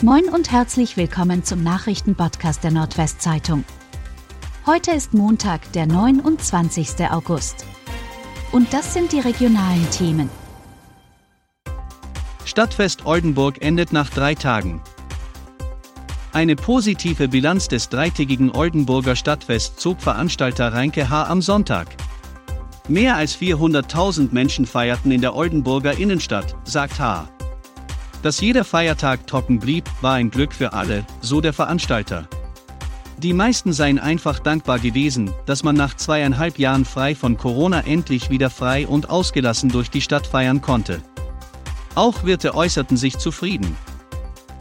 Moin und herzlich willkommen zum Nachrichtenpodcast der Nordwestzeitung. Heute ist Montag, der 29. August. Und das sind die regionalen Themen. Stadtfest Oldenburg endet nach drei Tagen. Eine positive Bilanz des dreitägigen Oldenburger Stadtfest zog Veranstalter Reinke H. am Sonntag. Mehr als 400.000 Menschen feierten in der Oldenburger Innenstadt, sagt H. Dass jeder Feiertag trocken blieb, war ein Glück für alle, so der Veranstalter. Die meisten seien einfach dankbar gewesen, dass man nach zweieinhalb Jahren frei von Corona endlich wieder frei und ausgelassen durch die Stadt feiern konnte. Auch Wirte äußerten sich zufrieden.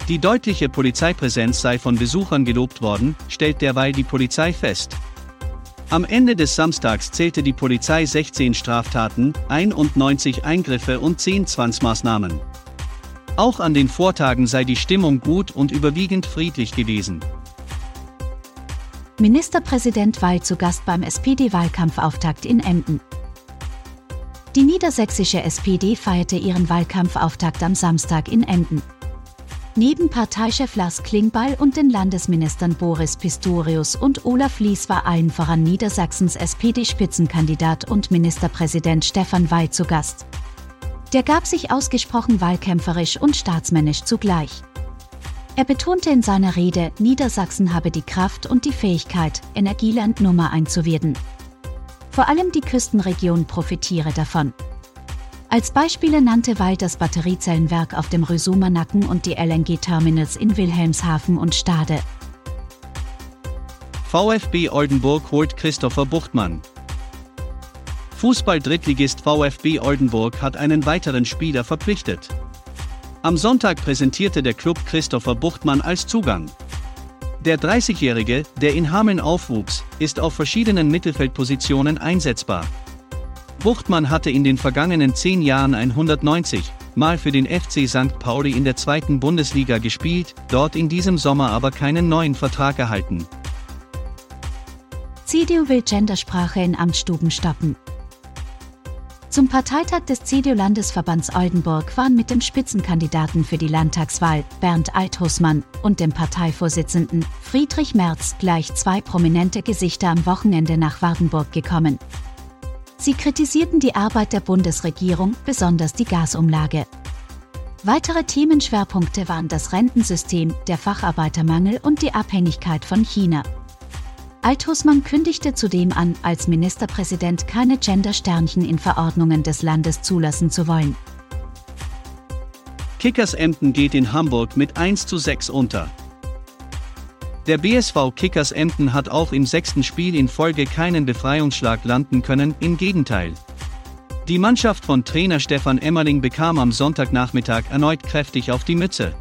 Die deutliche Polizeipräsenz sei von Besuchern gelobt worden, stellt derweil die Polizei fest. Am Ende des Samstags zählte die Polizei 16 Straftaten, 91 Eingriffe und 10 Zwangsmaßnahmen. Auch an den Vortagen sei die Stimmung gut und überwiegend friedlich gewesen. Ministerpräsident Weil zu Gast beim SPD-Wahlkampfauftakt in Emden. Die niedersächsische SPD feierte ihren Wahlkampfauftakt am Samstag in Emden. Neben Parteichef Lars Klingbeil und den Landesministern Boris Pistorius und Olaf Lies war allen voran Niedersachsens SPD-Spitzenkandidat und Ministerpräsident Stefan Weil zu Gast. Der gab sich ausgesprochen wahlkämpferisch und staatsmännisch zugleich. Er betonte in seiner Rede, Niedersachsen habe die Kraft und die Fähigkeit, Energieland Nummer 1 zu werden. Vor allem die Küstenregion profitiere davon. Als Beispiele nannte Weil das Batteriezellenwerk auf dem Rösumer Nacken und die LNG-Terminals in Wilhelmshaven und Stade. VfB Oldenburg holt Christopher Buchtmann. Fußball-Drittligist VfB Oldenburg hat einen weiteren Spieler verpflichtet. Am Sonntag präsentierte der Club Christopher Buchtmann als Zugang. Der 30-Jährige, der in Hameln aufwuchs, ist auf verschiedenen Mittelfeldpositionen einsetzbar. Buchtmann hatte in den vergangenen zehn Jahren 190 Mal für den FC St. Pauli in der zweiten Bundesliga gespielt, dort in diesem Sommer aber keinen neuen Vertrag erhalten. CDU will Gendersprache in Amtsstuben stoppen. Zum Parteitag des CDU-Landesverbands Oldenburg waren mit dem Spitzenkandidaten für die Landtagswahl, Bernd Althusmann, und dem Parteivorsitzenden, Friedrich Merz, gleich zwei prominente Gesichter am Wochenende nach Wardenburg gekommen. Sie kritisierten die Arbeit der Bundesregierung, besonders die Gasumlage. Weitere Themenschwerpunkte waren das Rentensystem, der Facharbeitermangel und die Abhängigkeit von China. Althusmann kündigte zudem an, als Ministerpräsident keine Gender-Sternchen in Verordnungen des Landes zulassen zu wollen. Kickers Emden geht in Hamburg mit 1 zu 6 unter. Der BSV Kickers Emden hat auch im sechsten Spiel in Folge keinen Befreiungsschlag landen können, im Gegenteil. Die Mannschaft von Trainer Stefan Emmerling bekam am Sonntagnachmittag erneut kräftig auf die Mütze.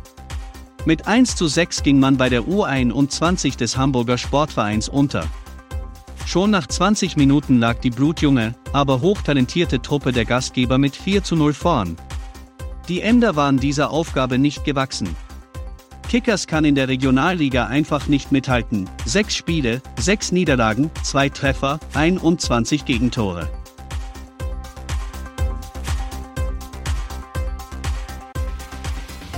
Mit 1 zu 6 ging man bei der U21 des Hamburger Sportvereins unter. Schon nach 20 Minuten lag die blutjunge, aber hochtalentierte Truppe der Gastgeber mit 4 zu 0 vorn. Die Emder waren dieser Aufgabe nicht gewachsen. Kickers kann in der Regionalliga einfach nicht mithalten. Sechs Spiele, sechs Niederlagen, zwei Treffer, 21 Gegentore.